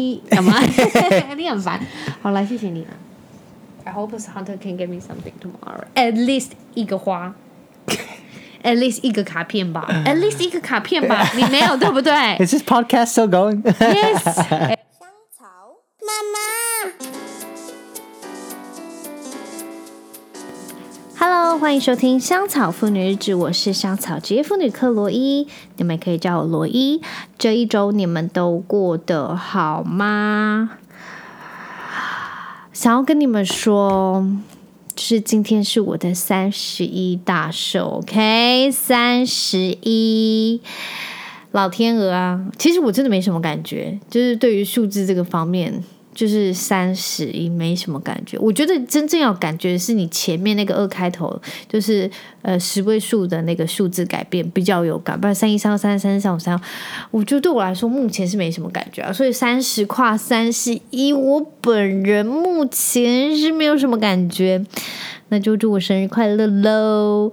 你干嘛？你很烦。好了，谢谢你了。I hope this hunter can give me something tomorrow. At least 一个花，At least 一个卡片吧，At least 一个卡片吧。你没有对不对？Is this podcast still going? Yes. 香草妈妈 ，Hello，欢迎收听香草妇女日志，我是香草职业妇女克罗伊，你们可以叫我罗伊。这一周你们都过得好吗？想要跟你们说，就是今天是我的三十一大寿，OK，三十一，老天鹅啊！其实我真的没什么感觉，就是对于数字这个方面。就是三十一没什么感觉，我觉得真正要感觉是你前面那个二开头，就是呃十位数的那个数字改变比较有感，不然三一三二三三三三五三，我觉得对我来说目前是没什么感觉啊。所以三十跨三十一，我本人目前是没有什么感觉，那就祝我生日快乐喽！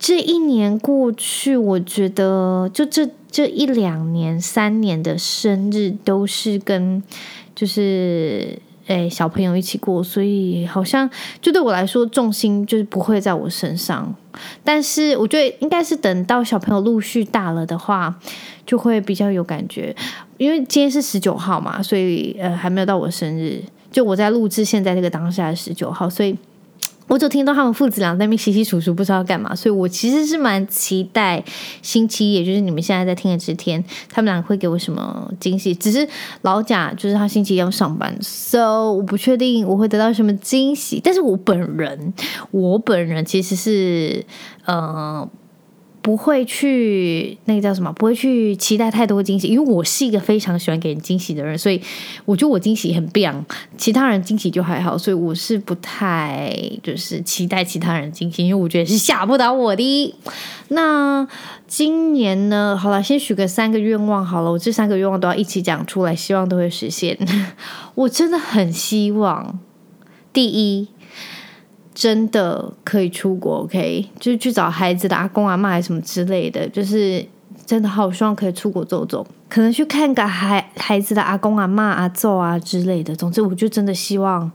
这一年过去，我觉得就这这一两年、三年的生日都是跟。就是诶，小朋友一起过，所以好像就对我来说，重心就是不会在我身上。但是我觉得应该是等到小朋友陆续大了的话，就会比较有感觉。因为今天是十九号嘛，所以呃还没有到我生日。就我在录制现在这个当下十九号，所以。我就听到他们父子俩在那边稀稀疏疏，不知道干嘛，所以我其实是蛮期待星期一，也就是你们现在在听的这天，他们俩会给我什么惊喜。只是老贾就是他星期一要上班，so 我不确定我会得到什么惊喜。但是我本人，我本人其实是呃。不会去那个叫什么？不会去期待太多惊喜，因为我是一个非常喜欢给人惊喜的人，所以我觉得我惊喜很棒，其他人惊喜就还好，所以我是不太就是期待其他人惊喜，因为我觉得是吓不倒我的。那今年呢？好了，先许个三个愿望好了，我这三个愿望都要一起讲出来，希望都会实现。我真的很希望，第一。真的可以出国，OK，就是去找孩子的阿公阿妈，还是什么之类的，就是真的好希望可以出国走走，可能去看个孩孩子的阿公阿妈、阿祖啊之类的。总之，我就真的希望。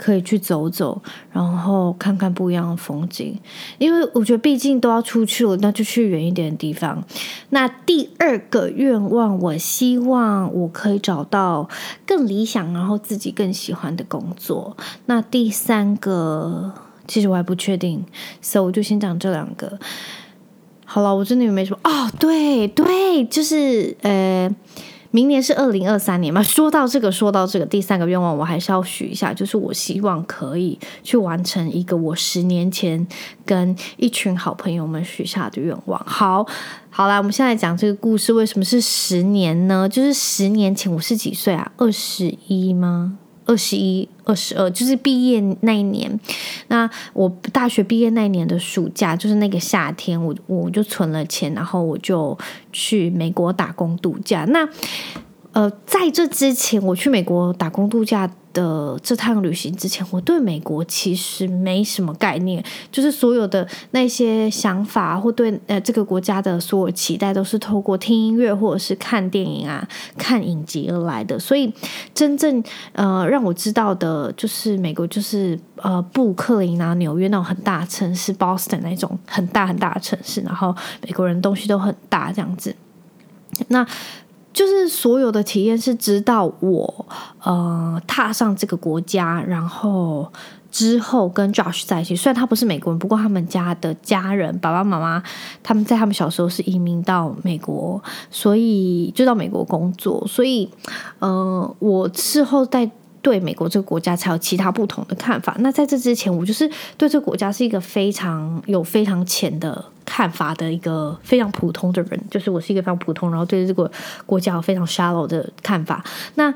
可以去走走，然后看看不一样的风景，因为我觉得毕竟都要出去了，那就去远一点的地方。那第二个愿望，我希望我可以找到更理想，然后自己更喜欢的工作。那第三个，其实我还不确定，所以我就先讲这两个。好了，我真的也没什么哦，对对，就是呃。明年是二零二三年嘛？说到这个，说到这个，第三个愿望我还是要许一下，就是我希望可以去完成一个我十年前跟一群好朋友们许下的愿望。好，好啦，我们现在讲这个故事，为什么是十年呢？就是十年前我是几岁啊？二十一吗？二十一、二十二，就是毕业那一年。那我大学毕业那一年的暑假，就是那个夏天，我我就存了钱，然后我就去美国打工度假。那呃，在这之前，我去美国打工度假的这趟旅行之前，我对美国其实没什么概念，就是所有的那些想法或对呃这个国家的所有期待，都是透过听音乐或者是看电影啊、看影集而来的。所以真正呃让我知道的，就是美国就是呃布克林啊、纽约那种很大城市，Boston 那种很大很大的城市，然后美国人东西都很大这样子。那就是所有的体验是直到我呃踏上这个国家，然后之后跟 Josh 在一起。虽然他不是美国人，不过他们家的家人爸爸妈妈他们在他们小时候是移民到美国，所以就到美国工作。所以嗯，我之后在。对美国这个国家才有其他不同的看法。那在这之前，我就是对这个国家是一个非常有非常浅的看法的一个非常普通的人，就是我是一个非常普通，然后对这个国家有非常 shallow 的看法。那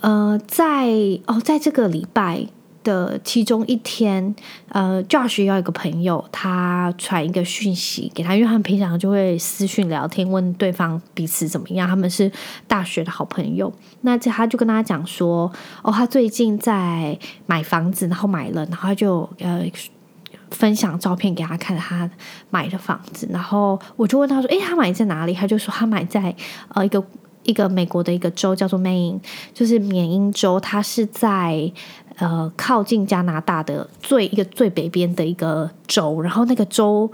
呃，在哦，在这个礼拜。的其中一天，呃，Josh 要一个朋友，他传一个讯息给他，因为他们平常就会私讯聊天，问对方彼此怎么样。他们是大学的好朋友，那这他就跟他讲说，哦，他最近在买房子，然后买了，然后他就呃分享照片给他看，他买的房子。然后我就问他说，诶，他买在哪里？他就说他买在呃一个。一个美国的一个州叫做 Maine，就是缅因州，它是在呃靠近加拿大的最一个最北边的一个州，然后那个州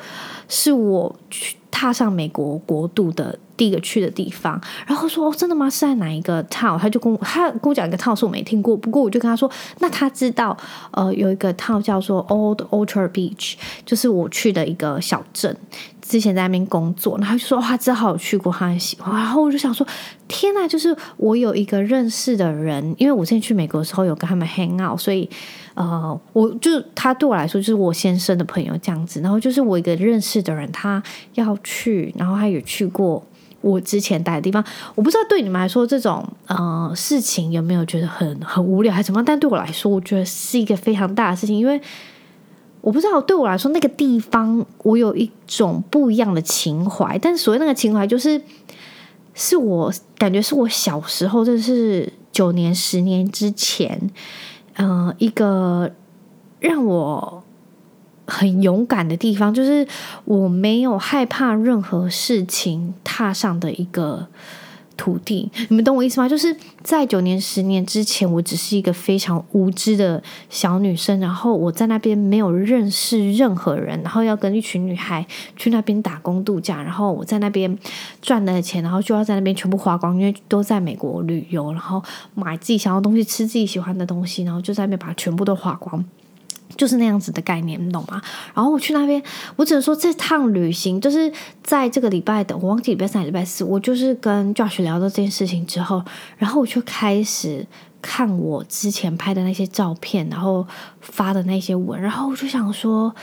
是我去踏上美国国度的第一个去的地方。然后说哦，真的吗？是在哪一个 town？他就跟我他跟我讲一个 town，是我没听过。不过我就跟他说，那他知道呃有一个 town 叫做 Old Orchard Beach，就是我去的一个小镇。之前在那边工作，然后就说他正好去过，他很喜欢。然后我就想说，天呐，就是我有一个认识的人，因为我之前去美国的时候有跟他们 hang out，所以呃，我就他对我来说就是我先生的朋友这样子。然后就是我一个认识的人，他要去，然后他也去过我之前待的地方。我不知道对你们来说这种呃事情有没有觉得很很无聊还是怎么？但对我来说，我觉得是一个非常大的事情，因为。我不知道，对我来说，那个地方我有一种不一样的情怀。但所谓那个情怀，就是是我感觉是我小时候，就是九年、十年之前，呃，一个让我很勇敢的地方，就是我没有害怕任何事情踏上的一个。土地，你们懂我意思吗？就是在九年、十年之前，我只是一个非常无知的小女生，然后我在那边没有认识任何人，然后要跟一群女孩去那边打工度假，然后我在那边赚的钱，然后就要在那边全部花光，因为都在美国旅游，然后买自己想要东西，吃自己喜欢的东西，然后就在那边把它全部都花光。就是那样子的概念，你懂吗？然后我去那边，我只能说这趟旅行就是在这个礼拜的，我忘记礼拜三、礼拜四，我就是跟 Josh 聊到这件事情之后，然后我就开始看我之前拍的那些照片，然后发的那些文，然后我就想说。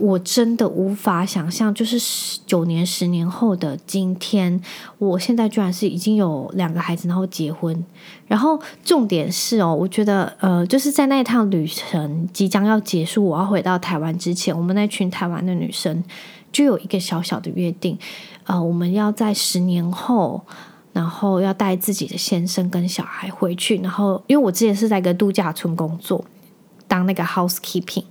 我真的无法想象，就是九年、十年后的今天，我现在居然是已经有两个孩子，然后结婚。然后重点是哦，我觉得呃，就是在那一趟旅程即将要结束，我要回到台湾之前，我们那群台湾的女生就有一个小小的约定，呃，我们要在十年后，然后要带自己的先生跟小孩回去。然后，因为我之前是在一个度假村工作，当那个 housekeeping。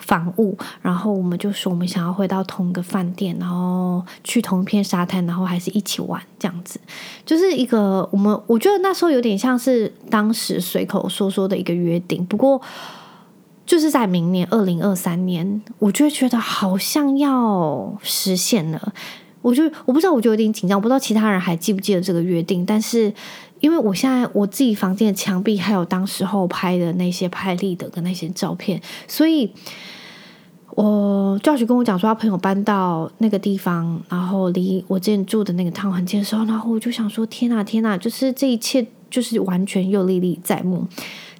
房务，然后我们就说我们想要回到同一个饭店，然后去同一片沙滩，然后还是一起玩这样子，就是一个我们我觉得那时候有点像是当时随口说说的一个约定。不过就是在明年二零二三年，我就觉得好像要实现了。我就我不知道，我就有点紧张，我不知道其他人还记不记得这个约定。但是因为我现在我自己房间的墙壁还有当时候拍的那些拍立得跟那些照片，所以。我 Josh 跟我讲说，他朋友搬到那个地方，然后离我之前住的那个 town 很近的时候，然后我就想说：天哪，天哪！就是这一切，就是完全又历历在目。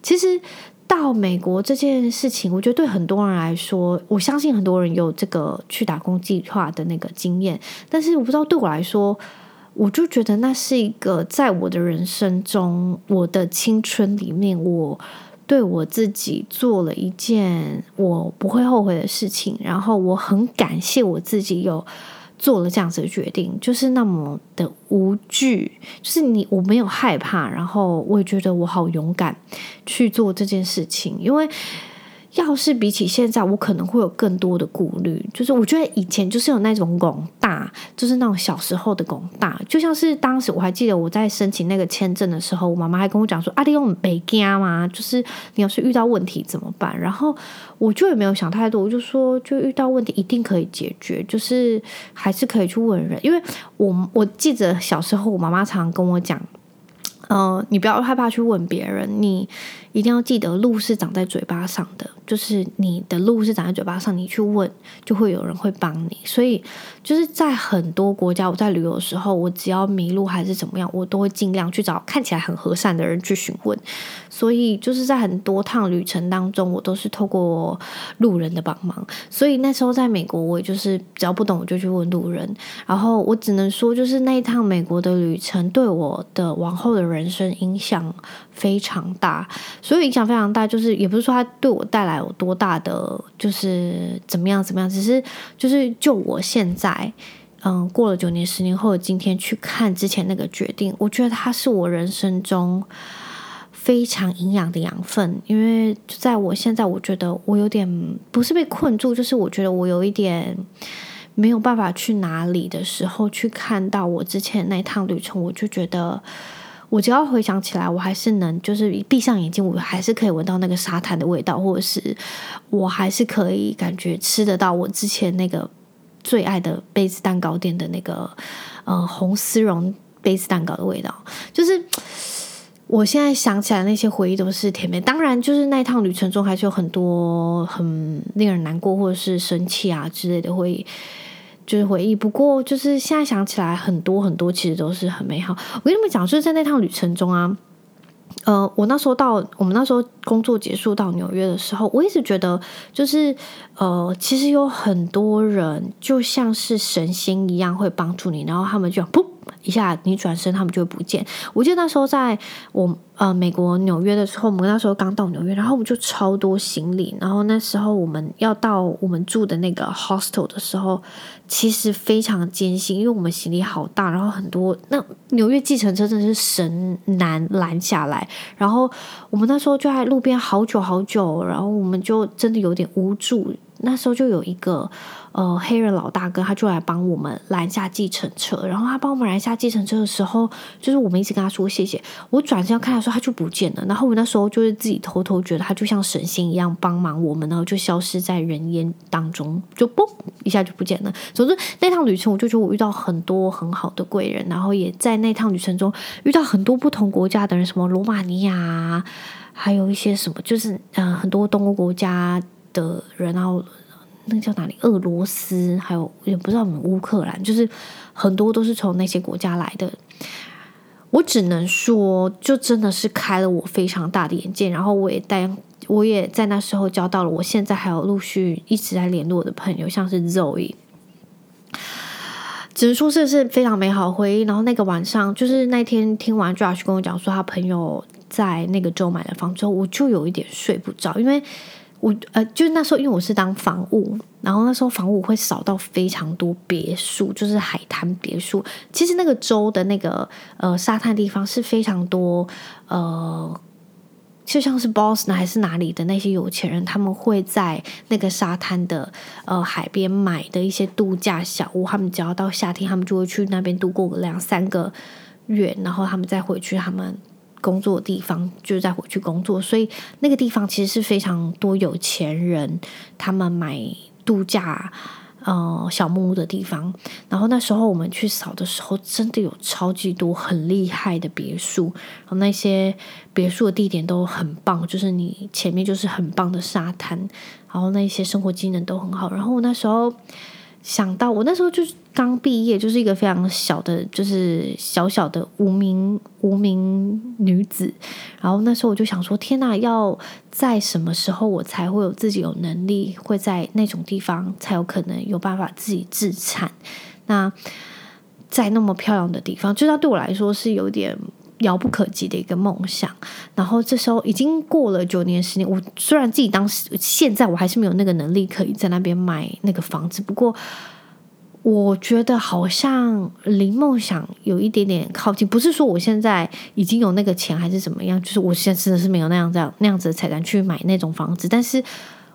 其实到美国这件事情，我觉得对很多人来说，我相信很多人有这个去打工计划的那个经验，但是我不知道对我来说，我就觉得那是一个在我的人生中，我的青春里面，我。对我自己做了一件我不会后悔的事情，然后我很感谢我自己有做了这样子的决定，就是那么的无惧，就是你我没有害怕，然后我也觉得我好勇敢去做这件事情，因为。要是比起现在，我可能会有更多的顾虑。就是我觉得以前就是有那种拱大，就是那种小时候的拱大，就像是当时我还记得我在申请那个签证的时候，我妈妈还跟我讲说：“阿弟用北加嘛，就是你要是遇到问题怎么办？”然后我就也没有想太多，我就说：“就遇到问题一定可以解决，就是还是可以去问人。”因为我我记得小时候，我妈妈常常跟我讲：“嗯、你不要害怕去问别人，你。”一定要记得，路是长在嘴巴上的，就是你的路是长在嘴巴上，你去问，就会有人会帮你。所以，就是在很多国家，我在旅游的时候，我只要迷路还是怎么样，我都会尽量去找看起来很和善的人去询问。所以，就是在很多趟旅程当中，我都是透过路人的帮忙。所以那时候在美国，我就是只要不懂，我就去问路人。然后我只能说，就是那一趟美国的旅程，对我的往后的人生影响非常大。所以影响非常大，就是也不是说他对我带来有多大的，就是怎么样怎么样，只是就是就我现在，嗯，过了九年十年后的今天去看之前那个决定，我觉得它是我人生中非常营养的养分，因为就在我现在，我觉得我有点不是被困住，就是我觉得我有一点。没有办法去哪里的时候，去看到我之前那趟旅程，我就觉得，我只要回想起来，我还是能，就是闭上眼睛，我还是可以闻到那个沙滩的味道，或者是我还是可以感觉吃得到我之前那个最爱的杯子蛋糕店的那个呃红丝绒杯子蛋糕的味道，就是。我现在想起来，那些回忆都是甜美。当然，就是那趟旅程中还是有很多很令人难过或者是生气啊之类的回忆，就是回忆。不过，就是现在想起来，很多很多其实都是很美好。我跟你们讲，就是在那趟旅程中啊，呃，我那时候到我们那时候工作结束到纽约的时候，我一直觉得，就是呃，其实有很多人就像是神仙一样会帮助你，然后他们就噗。一下，你转身，他们就会不见。我记得那时候在我呃美国纽约的时候，我们那时候刚到纽约，然后我们就超多行李。然后那时候我们要到我们住的那个 hostel 的时候，其实非常艰辛，因为我们行李好大，然后很多。那纽约计程车真的是神难拦下来，然后我们那时候就在路边好久好久，然后我们就真的有点无助。那时候就有一个呃黑人老大哥，他就来帮我们拦下计程车。然后他帮我们拦下计程车的时候，就是我们一直跟他说谢谢。我转身要看的时候，他就不见了。然后我那时候就是自己偷偷觉得他就像神仙一样帮忙我们，然后就消失在人烟当中，就嘣一下就不见了。总之那趟旅程，我就觉得我遇到很多很好的贵人，然后也在那趟旅程中遇到很多不同国家的人，什么罗马尼亚，还有一些什么，就是嗯、呃、很多东欧国家。的人，然后那个叫哪里？俄罗斯，还有也不知道我们乌克兰，就是很多都是从那些国家来的。我只能说，就真的是开了我非常大的眼界。然后我也带，我也在那时候交到了我现在还有陆续一直在联络的朋友，像是 Zoe。只能说这是非常美好的回忆。然后那个晚上，就是那天听完 Josh 跟我讲说他朋友在那个州买了房之后，我就有一点睡不着，因为。我呃，就是那时候，因为我是当房务，然后那时候房务会扫到非常多别墅，就是海滩别墅。其实那个州的那个呃沙滩地方是非常多，呃，就像是 Boston 还是哪里的那些有钱人，他们会在那个沙滩的呃海边买的一些度假小屋。他们只要到夏天，他们就会去那边度过两三个月，然后他们再回去他们。工作的地方就是再回去工作，所以那个地方其实是非常多有钱人他们买度假呃小木屋的地方。然后那时候我们去扫的时候，真的有超级多很厉害的别墅，然后那些别墅的地点都很棒，就是你前面就是很棒的沙滩，然后那些生活机能都很好。然后我那时候。想到我那时候就是刚毕业，就是一个非常小的，就是小小的无名无名女子。然后那时候我就想说：天呐，要在什么时候我才会有自己有能力，会在那种地方才有可能有办法自己自产？那在那么漂亮的地方，就它对我来说是有点。遥不可及的一个梦想，然后这时候已经过了九年十年，我虽然自己当时现在我还是没有那个能力可以在那边买那个房子，不过我觉得好像离梦想有一点点靠近。不是说我现在已经有那个钱还是怎么样，就是我现在真的是没有那样这样那样子的财产去买那种房子。但是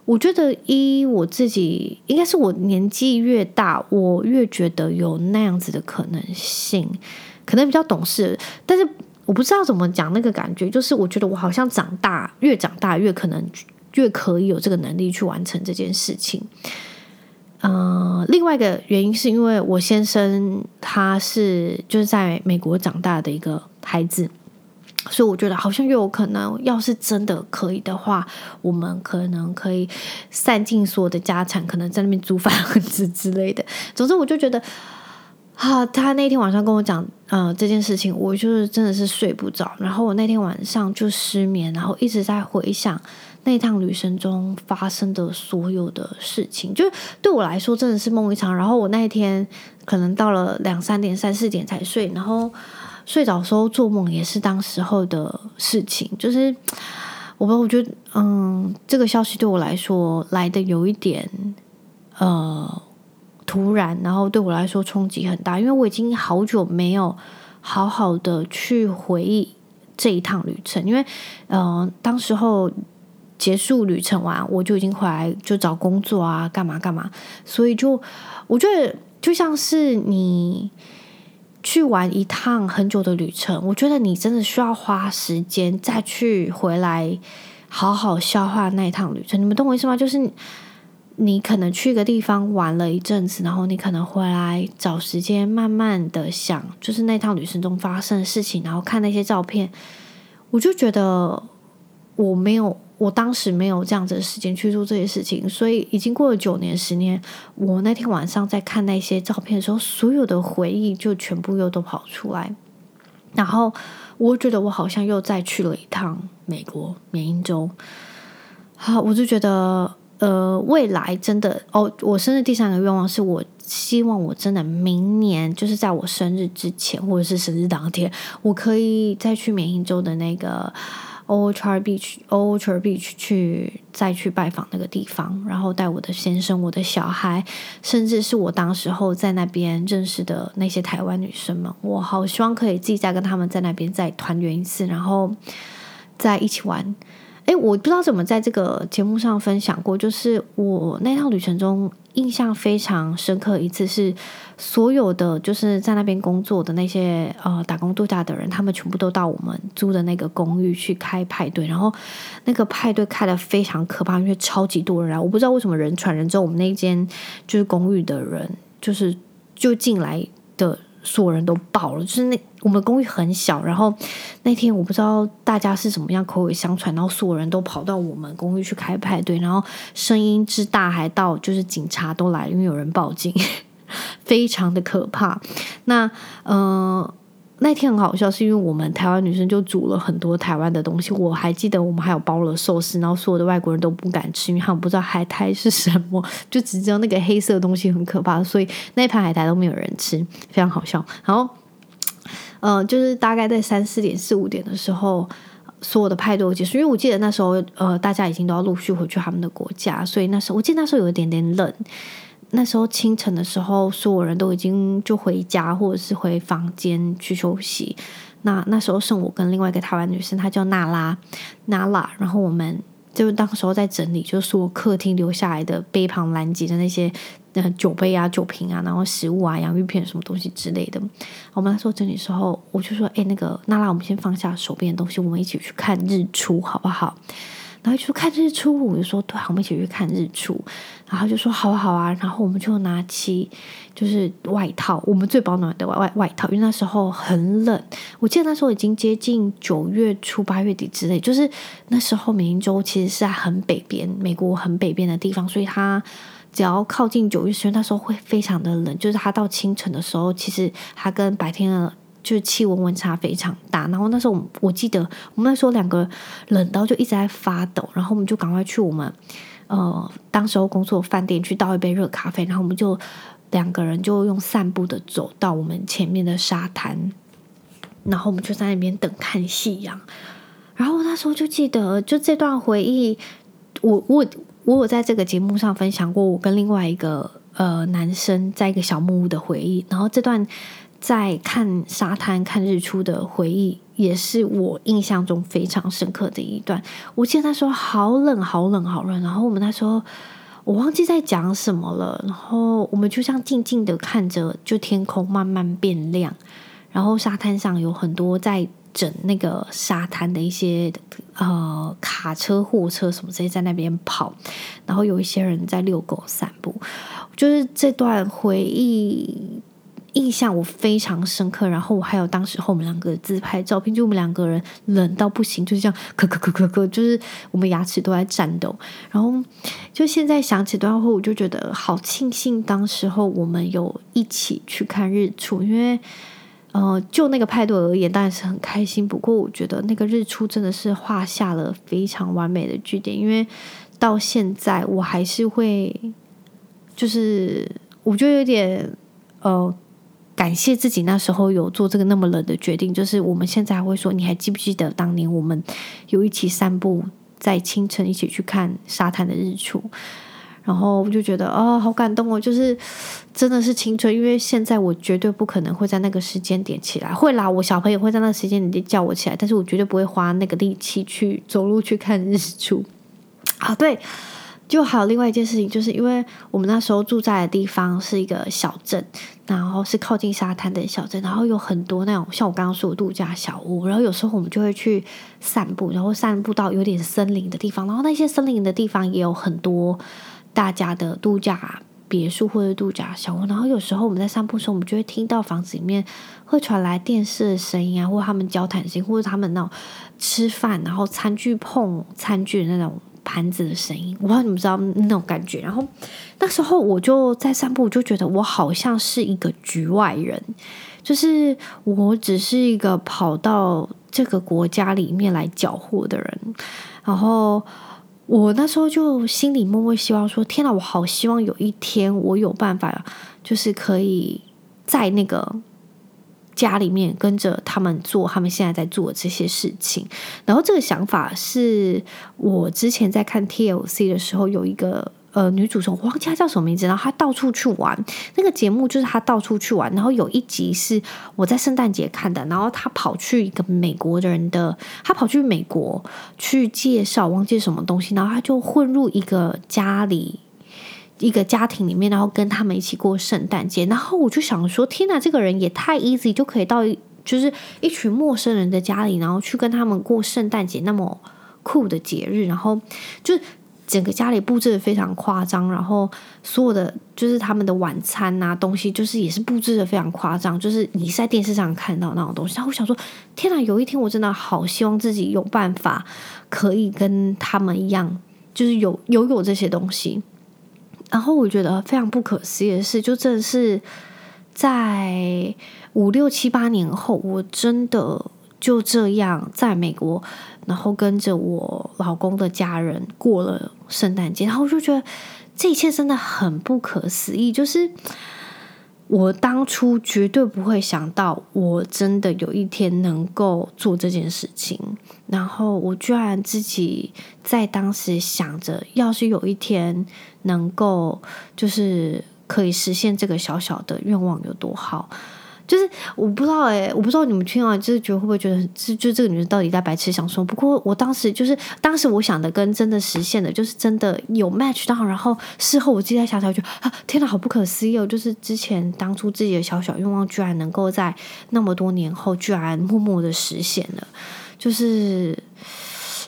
我觉得一我自己，应该是我年纪越大，我越觉得有那样子的可能性，可能比较懂事，但是。我不知道怎么讲那个感觉，就是我觉得我好像长大，越长大越可能越可以有这个能力去完成这件事情。呃，另外一个原因是因为我先生他是就是在美国长大的一个孩子，所以我觉得好像越有可能，要是真的可以的话，我们可能可以散尽所有的家产，可能在那边租房子之类的。总之，我就觉得。啊，他那天晚上跟我讲，呃，这件事情，我就是真的是睡不着。然后我那天晚上就失眠，然后一直在回想那趟旅程中发生的所有的事情，就对我来说真的是梦一场。然后我那一天可能到了两三点、三四点才睡，然后睡着的时候做梦也是当时候的事情。就是我不，我觉得，嗯，这个消息对我来说来的有一点，呃。突然，然后对我来说冲击很大，因为我已经好久没有好好的去回忆这一趟旅程。因为，呃，当时候结束旅程完，我就已经回来就找工作啊，干嘛干嘛。所以就我觉得就像是你去玩一趟很久的旅程，我觉得你真的需要花时间再去回来好好消化那一趟旅程。你们懂我意思吗？就是。你可能去一个地方玩了一阵子，然后你可能回来找时间慢慢的想，就是那趟旅程中发生的事情，然后看那些照片，我就觉得我没有，我当时没有这样子的时间去做这些事情，所以已经过了九年、十年，我那天晚上在看那些照片的时候，所有的回忆就全部又都跑出来，然后我觉得我好像又再去了一趟美国缅因州，好，我就觉得。呃，未来真的哦，我生日第三个愿望是我希望我真的明年就是在我生日之前，或者是生日当天，我可以再去缅因州的那个 Orchard Beach，Orchard Beach 去再去拜访那个地方，然后带我的先生、我的小孩，甚至是我当时候在那边认识的那些台湾女生们，我好希望可以自己再跟他们在那边再团圆一次，然后再一起玩。诶，我不知道怎么在这个节目上分享过，就是我那趟旅程中印象非常深刻一次，是所有的就是在那边工作的那些呃打工度假的人，他们全部都到我们租的那个公寓去开派对，然后那个派对开的非常可怕，因为超级多人来，我不知道为什么人传人之后，我们那间就是公寓的人就是就进来的。所有人都爆了，就是那我们公寓很小，然后那天我不知道大家是怎么样口耳相传，然后所有人都跑到我们公寓去开派对，然后声音之大还到就是警察都来，因为有人报警，非常的可怕。那嗯。那天很好笑，是因为我们台湾女生就煮了很多台湾的东西。我还记得我们还有包了寿司，然后所有的外国人都不敢吃，因为他们不知道海苔是什么，就只知道那个黑色的东西很可怕，所以那一盘海苔都没有人吃，非常好笑。然后，呃，就是大概在三四点、四五点的时候，所有的派对结束，因为我记得那时候，呃，大家已经都要陆续回去他们的国家，所以那时候我记得那时候有一点点冷。那时候清晨的时候，所有人都已经就回家或者是回房间去休息。那那时候剩我跟另外一个台湾女生，她叫娜拉，娜拉。然后我们就当时候在整理，就是说客厅留下来的杯盘狼藉的那些呃酒杯啊、酒瓶啊，然后食物啊、洋芋片什么东西之类的。我们那时候整理时候，我就说：“哎，那个娜拉，我们先放下手边的东西，我们一起去看日出，好不好？”然后就说看日出，我就说对啊，我们一起去看日出。然后就说好啊好啊，然后我们就拿起就是外套，我们最保暖的外外外套，因为那时候很冷。我记得那时候已经接近九月初八月底之类，就是那时候缅因州其实是在很北边，美国很北边的地方，所以它只要靠近九月十月，那时候会非常的冷。就是它到清晨的时候，其实它跟白天的。就是气温温差非常大，然后那时候我我记得我们那时候两个冷到就一直在发抖，然后我们就赶快去我们呃当时候工作饭店去倒一杯热咖啡，然后我们就两个人就用散步的走到我们前面的沙滩，然后我们就在那边等看夕阳。然后那时候就记得就这段回忆，我我我有在这个节目上分享过我跟另外一个呃男生在一个小木屋的回忆，然后这段。在看沙滩、看日出的回忆，也是我印象中非常深刻的一段。我记得那时候好冷、好冷、好冷，然后我们那时候我忘记在讲什么了，然后我们就这样静静的看着，就天空慢慢变亮，然后沙滩上有很多在整那个沙滩的一些呃卡车、货车什么这些在那边跑，然后有一些人在遛狗、散步，就是这段回忆。印象我非常深刻，然后我还有当时候我们两个自拍照片，就我们两个人冷到不行，就是这样咳咳咳咳咳，就是我们牙齿都在颤抖。然后就现在想起段后，我就觉得好庆幸，当时候我们有一起去看日出，因为呃，就那个派对而言，当然是很开心。不过我觉得那个日出真的是画下了非常完美的句点，因为到现在我还是会，就是我觉得有点呃。感谢自己那时候有做这个那么冷的决定，就是我们现在还会说，你还记不记得当年我们有一起散步，在清晨一起去看沙滩的日出，然后我就觉得哦，好感动哦，就是真的是青春，因为现在我绝对不可能会在那个时间点起来，会啦，我小朋友会在那个时间点叫我起来，但是我绝对不会花那个力气去走路去看日出。啊，对。就还有另外一件事情，就是因为我们那时候住在的地方是一个小镇，然后是靠近沙滩的小镇，然后有很多那种像我刚刚说的度假小屋，然后有时候我们就会去散步，然后散步到有点森林的地方，然后那些森林的地方也有很多大家的度假别墅或者度假小屋，然后有时候我们在散步的时候，我们就会听到房子里面会传来电视的声音啊，或者他们交谈声，或者他们那种吃饭，然后餐具碰餐具的那种。盘子的声音，我不知道你们知道那种感觉。然后那时候我就在散步，我就觉得我好像是一个局外人，就是我只是一个跑到这个国家里面来缴获的人。然后我那时候就心里默默希望说：天哪，我好希望有一天我有办法，就是可以在那个。家里面跟着他们做他们现在在做这些事情，然后这个想法是我之前在看 TLC 的时候，有一个呃女主持人，我忘记她叫什么名字，然后她到处去玩，那个节目就是她到处去玩，然后有一集是我在圣诞节看的，然后她跑去一个美国人的，她跑去美国去介绍，忘记什么东西，然后她就混入一个家里。一个家庭里面，然后跟他们一起过圣诞节，然后我就想说，天哪，这个人也太 easy 就可以到就是一群陌生人的家里，然后去跟他们过圣诞节那么酷的节日，然后就整个家里布置的非常夸张，然后所有的就是他们的晚餐啊东西，就是也是布置的非常夸张，就是你在电视上看到那种东西。然后我想说，天哪，有一天我真的好希望自己有办法可以跟他们一样，就是有拥有这些东西。然后我觉得非常不可思议的是，就真的是在五六七八年后，我真的就这样在美国，然后跟着我老公的家人过了圣诞节，然后我就觉得这一切真的很不可思议，就是。我当初绝对不会想到，我真的有一天能够做这件事情。然后我居然自己在当时想着，要是有一天能够，就是可以实现这个小小的愿望，有多好。就是我不知道哎、我不知道你们听完就是觉得会不会觉得，就就这个女人到底在白痴想说？不过我当时就是当时我想的跟真的实现的，就是真的有 match 到。然后事后我自己在想想，就啊，天哪，好不可思议哦！就是之前当初自己的小小愿望，居然能够在那么多年后，居然默默的实现了，就是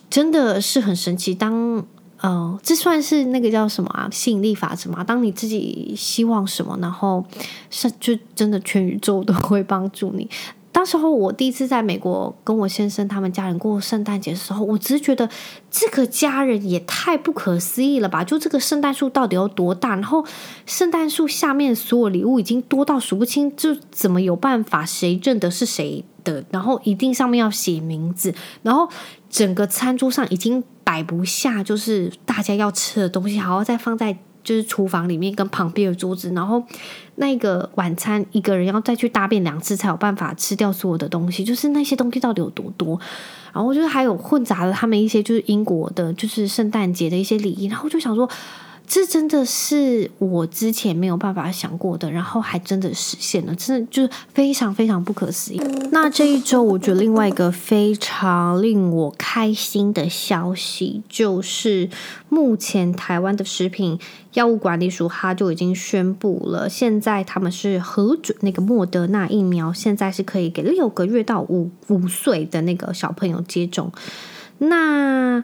真的是很神奇。当、呃，这算是那个叫什么啊？吸引力法则嘛。当你自己希望什么，然后是就真的全宇宙都会帮助你。当时候我第一次在美国跟我先生他们家人过圣诞节的时候，我只是觉得这个家人也太不可思议了吧！就这个圣诞树到底有多大？然后圣诞树下面所有礼物已经多到数不清，就怎么有办法谁认得是谁的？然后一定上面要写名字，然后整个餐桌上已经。摆不下，就是大家要吃的东西，还要再放在就是厨房里面跟旁边的桌子，然后那个晚餐一个人要再去大便两次才有办法吃掉所有的东西，就是那些东西到底有多多？然后就是还有混杂了他们一些就是英国的，就是圣诞节的一些礼仪，然后就想说。这真的是我之前没有办法想过的，然后还真的实现了，真的就是非常非常不可思议。那这一周，我觉得另外一个非常令我开心的消息，就是目前台湾的食品药物管理署，它就已经宣布了，现在他们是核准那个莫德纳疫苗，现在是可以给六个月到五五岁的那个小朋友接种。那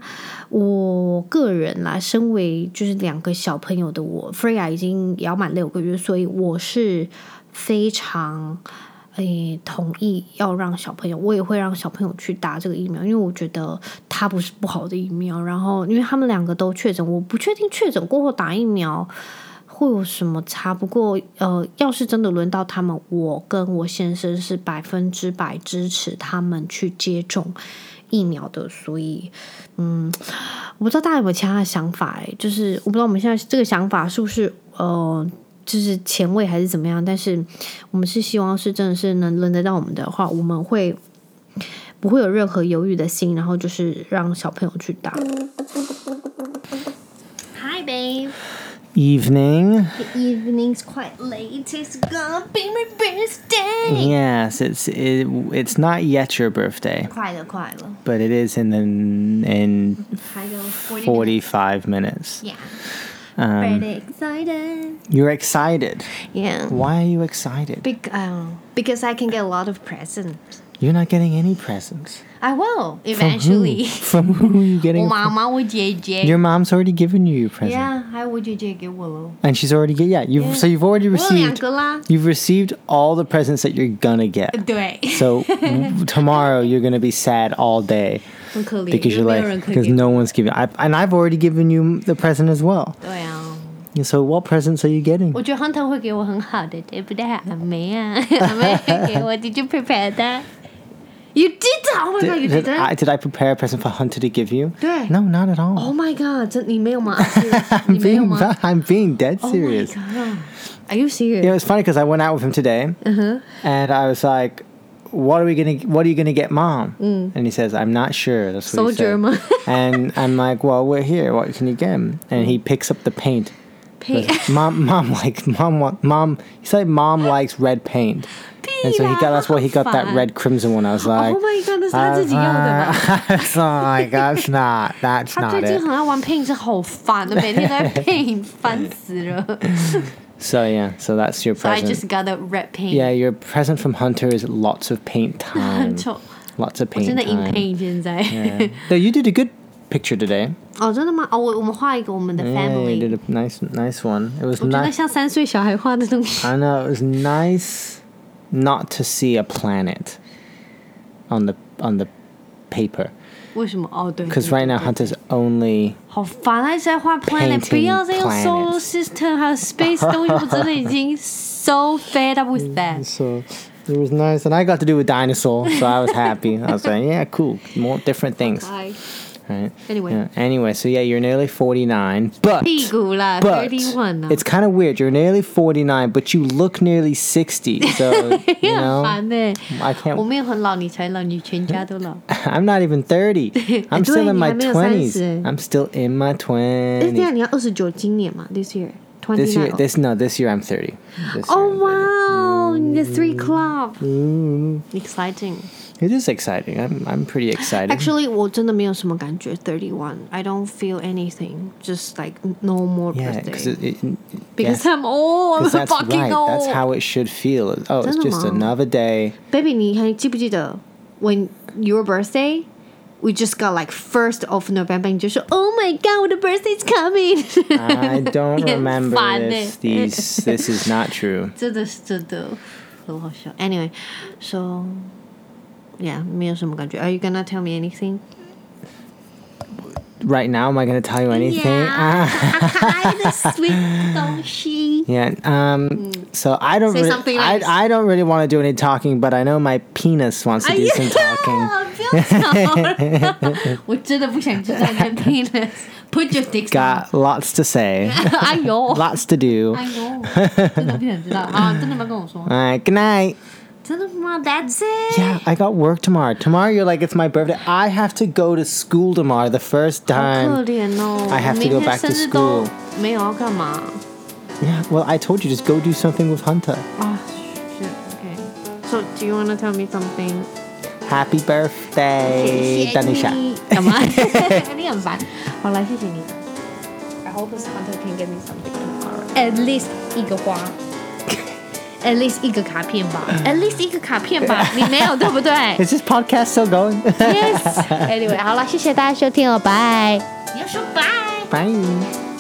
我个人啦，身为就是两个小朋友的我，Freya 已经要满六个月，所以我是非常诶、同意要让小朋友，我也会让小朋友去打这个疫苗，因为我觉得它不是不好的疫苗。然后，因为他们两个都确诊，我不确定确诊过后打疫苗会有什么差。不过，呃，要是真的轮到他们，我跟我先生是百分之百支持他们去接种。疫苗的，所以，嗯，我不知道大家有没有其他的想法，哎，就是我不知道我们现在这个想法是不是呃，就是前卫还是怎么样，但是我们是希望是真的是能轮得到我们的话，我们会不会有任何犹豫的心，然后就是让小朋友去打。evening. The evening's quite late. It's gonna be my birthday. Yes, it's it, it's not yet your birthday, 快了，快了， but it is in the in 还有 forty. forty five minutes. Yeah. Um, Pretty excited. you're excited. Yeah. Why are you excited? Big, uh, because I can get a lot of presents. You're not getting any presents. I will From who? eventually. From who are you 我 getting? 妈妈会姐姐。 Your mom's already given you your present, Yeah，还有我姐姐给我了。 and she's already get yeah. You've so you've already 我有两 received 个啦。 you've received all the presents that you're gonna get. 对， So w- tomorrow you're gonna be sad all day 很可怜， because 因 you're 为没有 like 人可以 because 给我 no one's giving. I, and I've already given you the present as well. 对啊， So what presents are you getting? 我觉得 Hunter 会给我很好的，对不对？阿妹啊，阿妹给我，Did you prepare that? You did that? Oh my god, you Did, did did I that? did I prepare a present for Hunter to give you? 对 No, not at all. Oh my god，真你没有吗？是 I'm 你没有 being 吗 I'm being dead Oh my serious. god, Are you serious? Yeah, it was funny because I went out with him today, Uh-huh. and I was like, "What are we gonna? What are you gonna get, mom?" And he says, "I'm not sure." That's what he Mm. Soldier, said. ma. and I'm like, "Well, we're here. What can you get him?" And he picks up the paint. Paint. But mom, mom, like mom, wa- mom. He said mom likes red paint, and so he got. That's why he got that Fun. red crimson one. I was like, Oh my god，那是他自己要的吧？ I was like, that's not. That's 他最 not 近 it. 很爱玩 paint，真好烦啊！每天都在 paint，烦死了。 So yeah, so that's your So I present. just got a red paint。 yeah, your present from Hunter is lots of paint 很 time. 丑， Lots of 我 paint 真的 in time. paint 现在。 Yeah. Though you did a good picture today. 哦，真的吗？哦，我我们画一个我们的 Yeah, you family， did a nice, nice one. It was 我觉得 nice. 像三岁小孩画的东西。 I know it was nice not to see a planet on the on the paper 为什么？哦，对。 because 对 right now 对 Hunter's only 好烦，他一直在画 planet， Painting 不要再用 solar planets system 还有 space 东西，我真的已经 so fed up with that。 so it was nice and I got to do a dinosaur so I was happy. I was like, yeah, cool, more different things. Bye Right. Anyway. Yeah. Anyway, so yeah, you're nearly 49, but 屁股啦 but ，thirty-one 啊。 it's kind of weird. You're nearly 49, but you look nearly 60. So, you 很 know, 烦呢。 I can't 我没有很老，你才老，你全家都老。 I'm not even 30. I'm still in my 对，你还没有 20s. 30 I'm still in my 哎，这 20s. 样你要二十九今年嘛？This year twenty This year, nine。 this no, this year I'm 30. This year 哦 I'm 哇哦，你的 three club Mm. exciting。 It is exciting. I'm I'm pretty excited. Actually，我真的没有什么感觉。Thirty one, I don't feel anything. Just like no more yeah, because birthday. it, it, Because yes, I'm old. 'cause I'm that's fucking right. old. That's how it should feel. Oh, it's 真的 just 吗 another day. Baby，你还记不记得 when your birthday? We just got like first of November，你就说 Oh my God，我的 birthday is coming 。 I don't 你很 remember 烦 this. 欸 These this is not true. 真的是真的，很好笑。Anyway, so yeah，没有什么感觉。Are you gonna tell me anything? Right now, am I going to tell you anything? Ah. 可爱的 sweet 东西。 Yeah. Um. So I don't. Say Really, something I nice. I don't really want to do any talking, but I know my penis wants to do some talking. 不要吵了，我真的不想知道你的 penis。Put your dicks down。 Got lots to say, 哎呦， lots to do. 哎呦，真的不想知道。好，真的吗？跟我说。 All right. Good night. 真的吗？That's it。 Yeah, I got work tomorrow. Tomorrow, you're like it's my birthday. I have to go to school tomorrow. The first 好可 time. 怜哦。 I have to 明 go 天 back to 生日都 school. 没有要干嘛 Yeah. Well, I told you just go do something with Hunter. 啊？Shit. Okay. So do you wanna tell me something? Happy birthday, 谢谢 Danisha. 你干嘛？你很烦。好了，谢谢你。I hope this hunter can get me something tomorrow. At least 一个花。 At least 一个卡片吧。At least 一个卡片吧。你没有对不对 Is this podcast still going?？Yes. Anyway，好了，谢谢大家收听哦，拜。你要说拜。Bye.